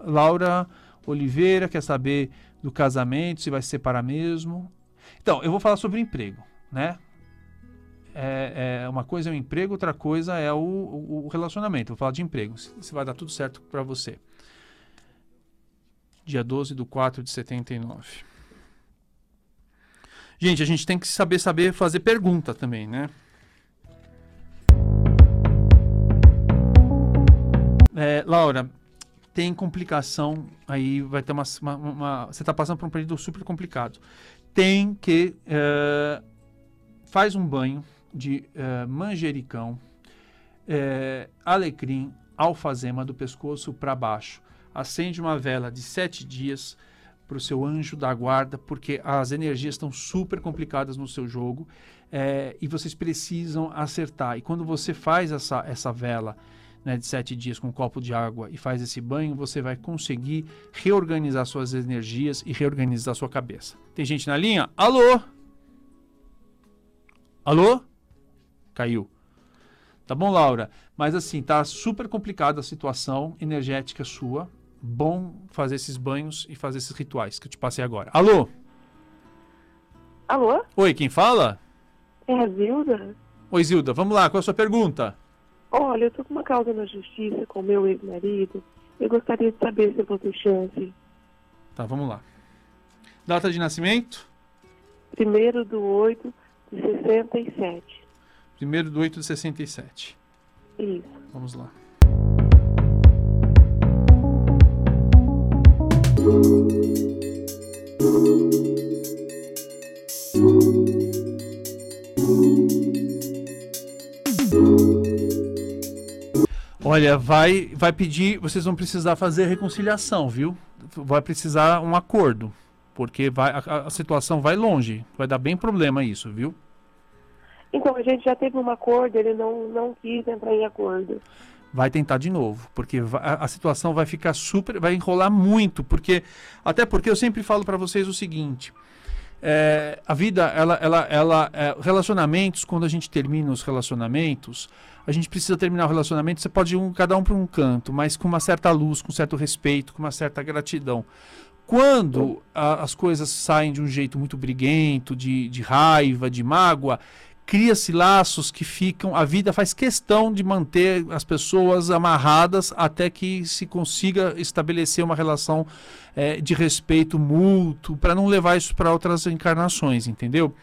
Laura Oliveira quer saber do casamento, se vai se separar mesmo. Então, eu vou falar sobre emprego, né? É, é, uma coisa é o emprego, outra coisa é o, o, relacionamento. Vou falar de emprego, se, se vai dar tudo certo para você. Dia 12 do 4 de 79. Gente, a gente tem que saber saber fazer pergunta também, né? É, Laura, tem complicação aí, vai ter uma, uma, uma você está passando por um período super complicado tem que uh, faz um banho de uh, manjericão, uh, alecrim, alfazema do pescoço para baixo. Acende uma vela de sete dias para o seu anjo da guarda, porque as energias estão super complicadas no seu jogo e vocês precisam acertar. E quando você faz essa, essa vela né, de sete dias com um copo de água e faz esse banho, você vai conseguir reorganizar suas energias e reorganizar sua cabeça. Tem gente na linha? Alô? Alô? Caiu. Tá bom, Laura? Mas assim, tá super complicada a situação energética sua. Bom fazer esses banhos e fazer esses rituais que eu te passei agora. Alô? Alô? Oi, quem fala? É a Zilda. Oi, Zilda. Vamos lá, qual é a sua pergunta? Olha, eu tô com uma causa na justiça com meu ex-marido. Eu gostaria de saber se eu vou ter chance. Tá, vamos lá. Data de nascimento? Primeiro do 8 de 67. Primeiro do 8 de 67. Isso. Vamos lá. Olha, vai, vai pedir, vocês vão precisar fazer reconciliação, viu? Vai precisar um acordo, porque vai, a, a situação vai longe, vai dar bem problema isso, viu? Então, a gente já teve um acordo, ele não, não quis entrar em acordo. Vai tentar de novo, porque a, a, situação vai ficar super, vai enrolar muito, porque até porque eu sempre falo para vocês o seguinte, é, a vida, ela, ela, ela é, relacionamentos, quando a gente termina os relacionamentos, a gente precisa terminar o relacionamento, você pode ir um, cada um para um canto, mas com uma certa luz, com certo respeito, com uma certa gratidão. Quando a, as coisas saem de um jeito muito briguento, de, de raiva, de mágoa, cria-se laços que ficam. A vida faz questão de manter as pessoas amarradas até que se consiga estabelecer uma relação é, de respeito mútuo, para não levar isso para outras encarnações, entendeu?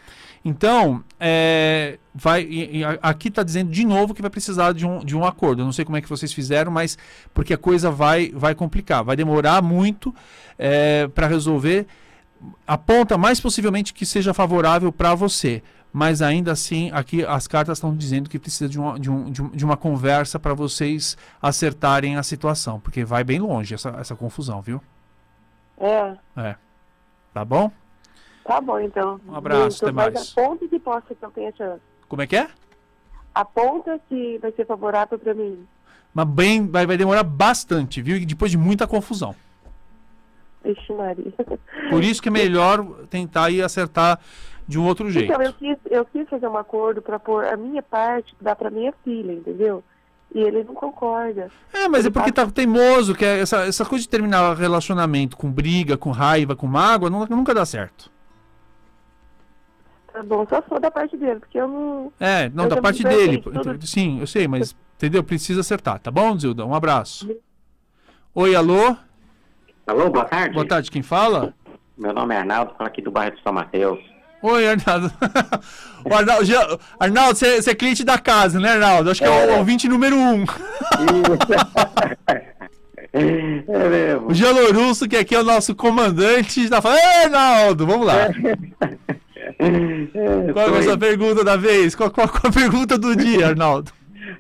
Então, é, vai, e, e aqui está dizendo de novo que vai precisar de um, de um acordo. Eu não sei como é que vocês fizeram, mas porque a coisa vai, vai complicar, vai demorar muito é, para resolver. Aponta mais possivelmente que seja favorável para você mas ainda assim aqui as cartas estão dizendo que precisa de uma, de um, de, um, de uma conversa para vocês acertarem a situação, porque vai bem longe essa, essa confusão, viu? É. É. Tá bom? Tá bom, então. Um abraço, até mais. Mas aponta que possa que eu tenha chance. Como é que é? Aponta que vai ser favorável para mim. Mas bem, vai, vai demorar bastante, viu? E depois de muita confusão. Vixe, Maria. Por isso que é melhor tentar ir acertar de um outro jeito. Então, eu quis, eu quis fazer um acordo para pôr a minha parte, dar para minha filha, entendeu? E ele não concorda. É, mas ele é porque tá teimoso, que é essa, essa coisa de terminar relacionamento com briga, com raiva, com mágoa, não, nunca dá certo. Tá bom, só for da parte dele, porque eu não. É, não, eu da parte dele. Tudo... Sim, eu sei, mas entendeu? Precisa acertar, tá bom, Zilda? Um abraço. Oi, alô? Alô, boa tarde. Boa tarde, quem fala? Meu nome é Arnaldo, falo aqui do bairro de São Mateus. Oi, Arnaldo. <laughs> o Arnaldo, Arnaldo você, você é cliente da casa, né, Arnaldo? Acho que é, é o ouvinte número um. <laughs> é mesmo. O Gelorusso, que aqui é o nosso comandante, está falando, Ei, Arnaldo, vamos lá. <laughs> É, qual é a sua pergunta da vez? Qual, qual, qual, a pergunta do dia, Arnaldo?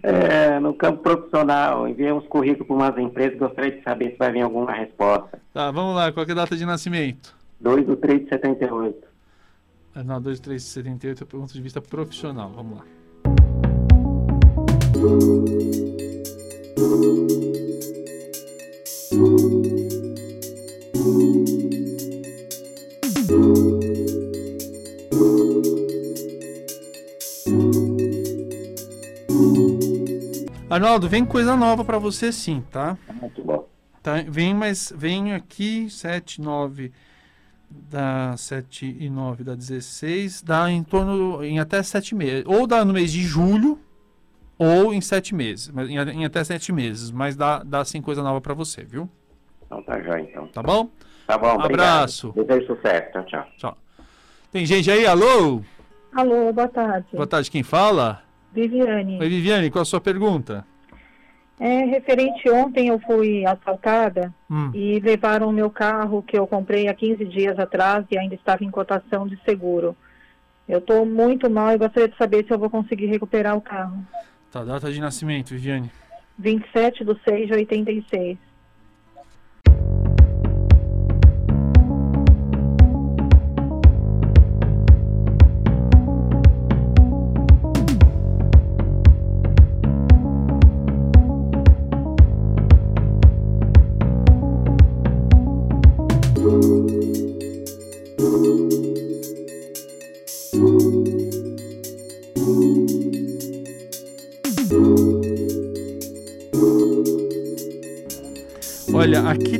É, no campo profissional, enviei uns currículos para umas empresas gostaria de saber se vai vir alguma resposta. Tá, vamos lá. Qual é a data de nascimento? 2 do 3 de 78. Não, 2, 3, 78 é ponto de vista profissional. Vamos lá. Arnaldo, vem coisa nova para você sim, tá? Muito bom. Tá, vem, mas vem aqui 7, 9 dá 7 e 9 dá 16, dá em torno em até 7 meses. Ou dá no mês de julho, ou em 7 meses. Em, em até 7 meses. Mas dá, dá sim coisa nova para você, viu? Então tá já então. Tá bom? Tá bom, um Abraço. Desejo sucesso. Tchau, tchau. Tchau. Tem gente aí? Alô? Alô, boa tarde. Boa tarde, quem fala? Viviane. Oi, Viviane, qual a sua pergunta? É, referente ontem eu fui assaltada hum. e levaram o meu carro que eu comprei há 15 dias atrás e ainda estava em cotação de seguro. Eu estou muito mal e gostaria de saber se eu vou conseguir recuperar o carro. Tá, data de nascimento, Viviane? 27 de 6 de 86.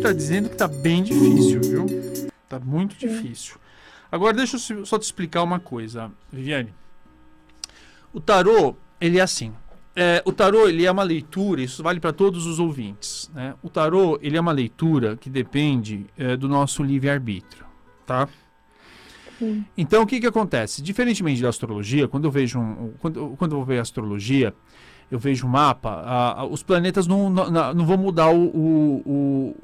Tá dizendo que tá bem difícil, viu? Tá muito difícil. Agora deixa eu só te explicar uma coisa, Viviane. O tarô, ele é assim. É, o tarô, ele é uma leitura, isso vale para todos os ouvintes. Né? O tarô, ele é uma leitura que depende é, do nosso livre-arbítrio, tá? Sim. Então, o que que acontece? Diferentemente da astrologia, quando eu vejo um, quando, quando eu vou ver astrologia, eu vejo o mapa, a, a, os planetas não, não, não, vão mudar o, o, o,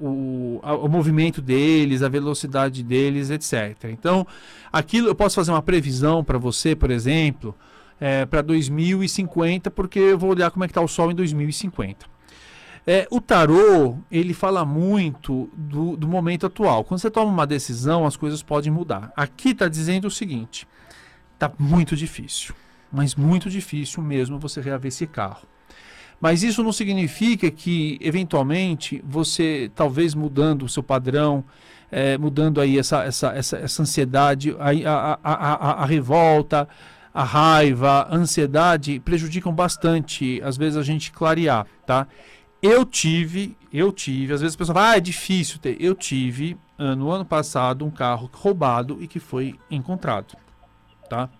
o, a, o, movimento deles, a velocidade deles, etc. Então, aquilo eu posso fazer uma previsão para você, por exemplo, é, para 2050, porque eu vou olhar como é que está o Sol em 2050. É, o tarô, ele fala muito do, do momento atual. Quando você toma uma decisão, as coisas podem mudar. Aqui está dizendo o seguinte: está muito difícil mas muito difícil mesmo você reaver esse carro. Mas isso não significa que, eventualmente, você, talvez mudando o seu padrão é, mudando aí essa, essa, essa, essa ansiedade, a, a, a, a, revolta, a raiva, a ansiedade prejudicam bastante, às vezes, a gente clarear, tá? Eu tive, eu tive, às vezes a pessoa fala, ah, é difícil ter. Eu tive, no ano passado, um carro roubado e que foi encontrado, tá?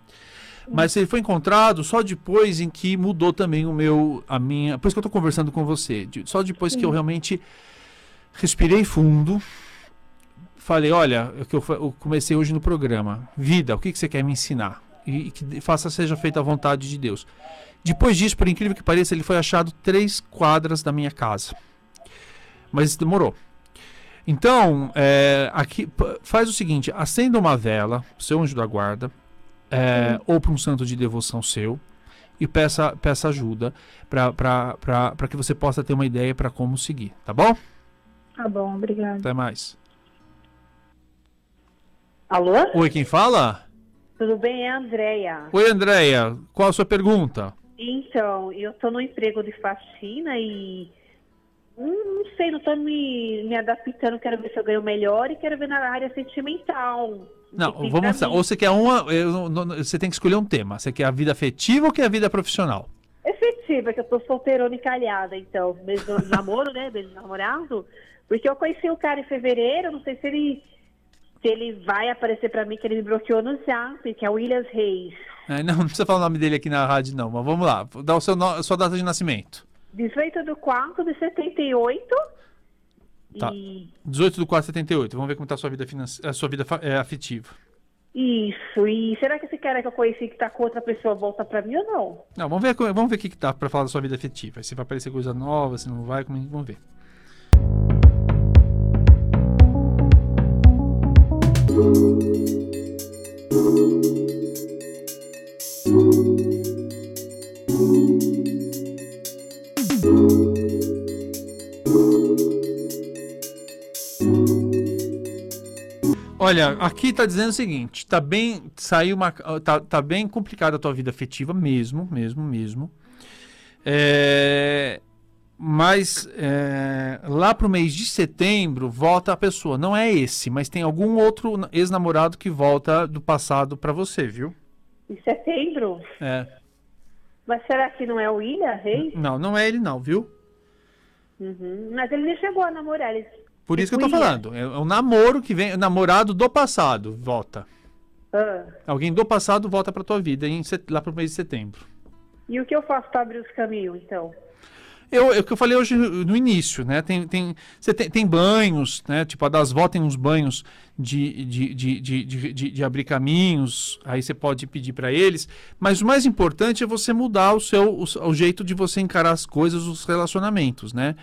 Mas ele foi encontrado só depois em que mudou também o meu, a minha. Por isso que eu estou conversando com você. Só depois Sim. que eu realmente respirei fundo, falei, olha, é que eu, comecei hoje no programa, vida, o que, que você quer me ensinar? E, e que faça seja feita a vontade de Deus. Depois disso, por incrível que pareça, ele foi achado três quadras da minha casa. Mas demorou. Então, é, aqui faz o seguinte: acenda uma vela, seu anjo da guarda, é, ou para um santo de devoção seu, e peça, peça ajuda para que você possa ter uma ideia para como seguir, tá bom? Tá bom, obrigado. Até mais. Alô? Oi, quem fala? Tudo bem, é a Andréia. Oi, Andréia. Qual a sua pergunta? Então, eu estou no emprego de faxina e não sei, não estou me, me adaptando, quero ver se eu ganho melhor e quero ver na área sentimental. Não, vamos lá. Ou você quer uma. Eu, você tem que escolher um tema. Você quer a vida afetiva ou quer a vida profissional? Efetiva, que eu tô solteirona e calhada, então. Mesmo <laughs> namoro, né? Beijo namorado. Porque eu conheci o cara em fevereiro, não sei se ele. Se ele vai aparecer para mim, que ele me bloqueou no Zap, que é o Williams Reis. É, não, <laughs> não precisa falar o nome dele aqui na rádio, não. Mas vamos lá. Dá o seu a sua data de nascimento. 18 de 4 de 78. Tá. E... 18 do 4 78. Vamos ver como está a sua vida, finance... a sua vida é, afetiva. Isso. E será que esse cara que eu conheci que está com outra pessoa volta para mim ou não? Não, vamos ver, vamos ver o que, que tá para falar da sua vida afetiva. Se vai aparecer coisa nova, se não vai, vamos ver. Olha, aqui tá dizendo o seguinte, tá bem, saiu uma, tá, tá bem complicada a tua vida afetiva mesmo, mesmo, mesmo. É, mas é, lá pro mês de setembro volta a pessoa. Não é esse, mas tem algum outro ex-namorado que volta do passado para você, viu? Em setembro? É. Mas será que não é o William Reis? Não, não é ele não, viu? Uhum. Mas ele nem chegou a namorar, ele por isso que eu tô falando. É um namoro que vem. Namorado do passado volta. Ah. Alguém do passado volta pra tua vida em, lá pro mês de setembro. E o que eu faço para abrir os caminhos, então? Eu, é o que eu falei hoje no início, né? Tem, tem, você tem, tem banhos, né? Tipo, a das vó tem uns banhos de, de, de, de, de, de, de abrir caminhos, aí você pode pedir para eles. Mas o mais importante é você mudar o seu o, o, jeito de você encarar as coisas, os relacionamentos, né?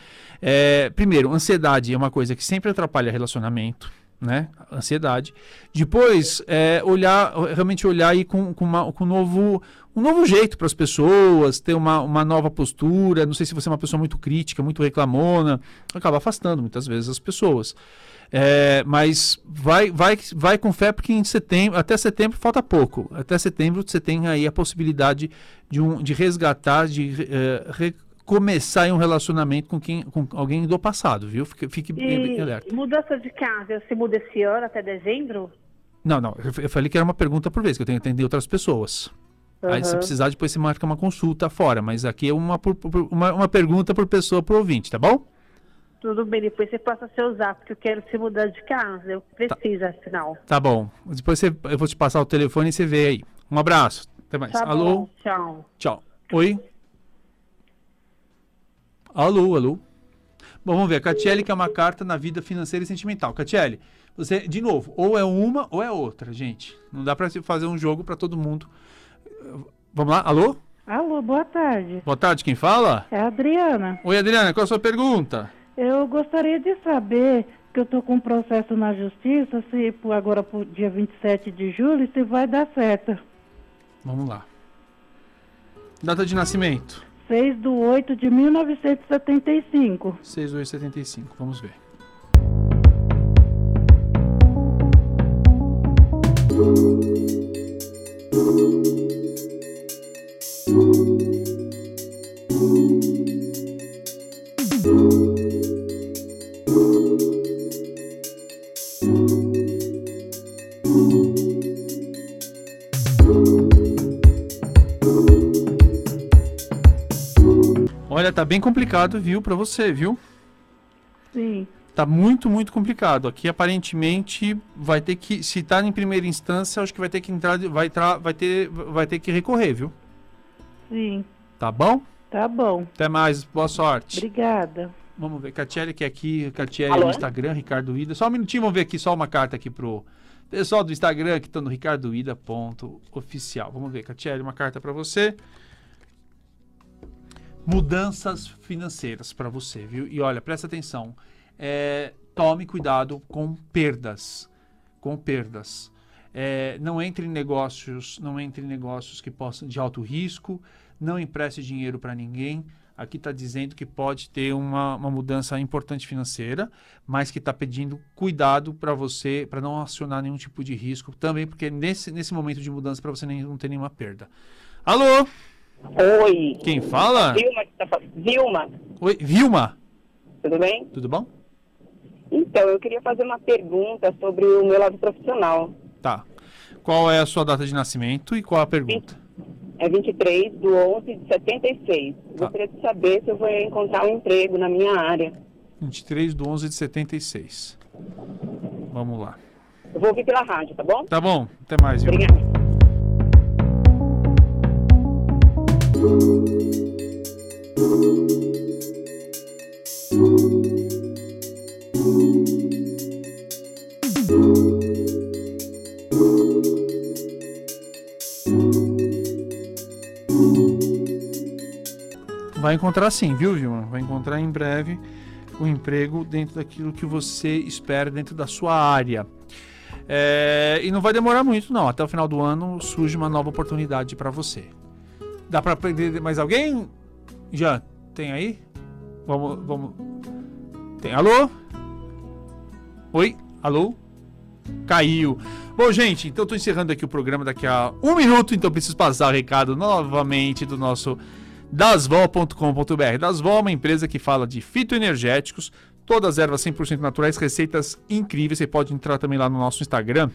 É, primeiro, ansiedade é uma coisa que sempre atrapalha relacionamento né? Ansiedade. Depois, é, olhar, realmente olhar aí com, com, uma, com um, novo, um novo jeito para as pessoas, ter uma, uma nova postura. Não sei se você é uma pessoa muito crítica, muito reclamona, acaba afastando muitas vezes as pessoas. É, mas vai, vai, vai com fé porque em setembro, até setembro falta pouco. Até setembro você tem aí a possibilidade de, um, de resgatar, de é, começar um relacionamento com, quem, com alguém do passado, viu? Fique, fique e alerta. Mudança de casa, você muda esse ano até dezembro? Não, não. Eu falei que era uma pergunta por vez, que eu tenho que atender outras pessoas. Uhum. Aí, se precisar, depois você marca uma consulta fora. Mas aqui é uma, uma, uma pergunta por pessoa, por ouvinte, tá bom? Tudo bem, depois você passa seu zap, porque eu quero se mudar de casa. Eu preciso, tá. afinal. Tá bom. Depois você, eu vou te passar o telefone e você vê aí. Um abraço. Até mais. Tá Alô? Bom, tchau. Tchau. Oi? Alô, alô. Bom, vamos ver. Catiele que é uma carta na vida financeira e sentimental. Catiele, você, de novo, ou é uma ou é outra, gente. Não dá para fazer um jogo para todo mundo. Vamos lá? Alô? Alô, boa tarde. Boa tarde, quem fala? É a Adriana. Oi, Adriana, qual é a sua pergunta? Eu gostaria de saber que eu estou com um processo na justiça, se agora o dia 27 de julho, se vai dar certo. Vamos lá. Data de nascimento? 6 de 8 de 1975. 6 de 8 de 75, vamos ver. Bem complicado, viu, para você, viu? Sim. Tá muito, muito complicado. Aqui aparentemente vai ter que, se tá em primeira instância, acho que vai ter que entrar, vai entrar, vai ter, vai ter que recorrer, viu? Sim. Tá bom? Tá bom. Até mais, boa sorte. Obrigada. Vamos ver, Catiele que é aqui, Catiele no Instagram, Ricardo Ida. Só um minutinho, vamos ver aqui só uma carta aqui pro pessoal do Instagram que estão no ricardoida.oficial. Vamos ver, Catiele, uma carta para você. Mudanças financeiras para você, viu? E olha, presta atenção. É, tome cuidado com perdas. Com perdas. É, não entre em negócios, não entre em negócios que possam de alto risco, não empreste dinheiro para ninguém. Aqui está dizendo que pode ter uma, uma mudança importante financeira, mas que está pedindo cuidado para você, para não acionar nenhum tipo de risco, também porque nesse, nesse momento de mudança para você nem, não ter nenhuma perda. Alô? Oi. Quem fala? Vilma. Tá Vilma. Oi, Vilma. Tudo bem? Tudo bom? Então, eu queria fazer uma pergunta sobre o meu lado profissional. Tá. Qual é a sua data de nascimento e qual a pergunta? É 23 de 11 de 76. Tá. Gostaria de saber se eu vou encontrar um emprego na minha área. 23 de 11 de 76. Vamos lá. Eu vou ouvir pela rádio, tá bom? Tá bom. Até mais, viu? Obrigada. Vai encontrar sim, viu, Vilma? Vai encontrar em breve o um emprego dentro daquilo que você espera dentro da sua área. É, e não vai demorar muito, não. Até o final do ano surge uma nova oportunidade para você. Dá para aprender mais alguém? Já tem aí? Vamos, vamos. Tem. Alô? Oi? Alô? Caiu. Bom, gente, então estou encerrando aqui o programa daqui a um minuto, então preciso passar o recado novamente do nosso dasvol.com.br. Dasvol é uma empresa que fala de fitoenergéticos, todas as ervas 100% naturais, receitas incríveis. Você pode entrar também lá no nosso Instagram.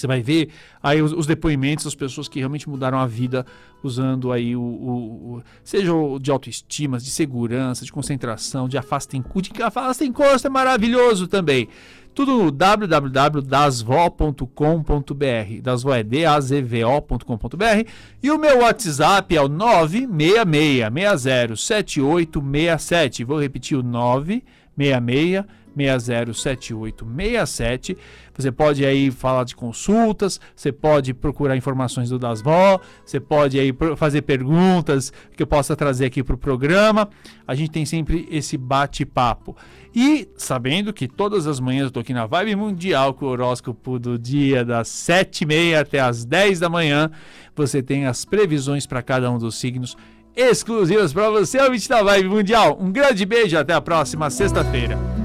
Você vai ver aí os, os, depoimentos das pessoas que realmente mudaram a vida usando aí o, o, o seja o de autoestima, de segurança, de concentração, de afasta de afasta encosto é maravilhoso também. Tudo no www.dasvo.com.br. Dasvo é D-A-Z-V-O.com.br. E o meu WhatsApp é o 966-607867. Vou repetir o 966 607867. Você pode aí falar de consultas, você pode procurar informações do Dasvó, você pode aí fazer perguntas que eu possa trazer aqui para o programa. A gente tem sempre esse bate-papo. E sabendo que todas as manhãs eu estou aqui na Vibe Mundial com o horóscopo do dia das 7h30 até as 10 da manhã, você tem as previsões para cada um dos signos exclusivas para você, ouvinte da Vibe Mundial. Um grande beijo, até a próxima sexta-feira.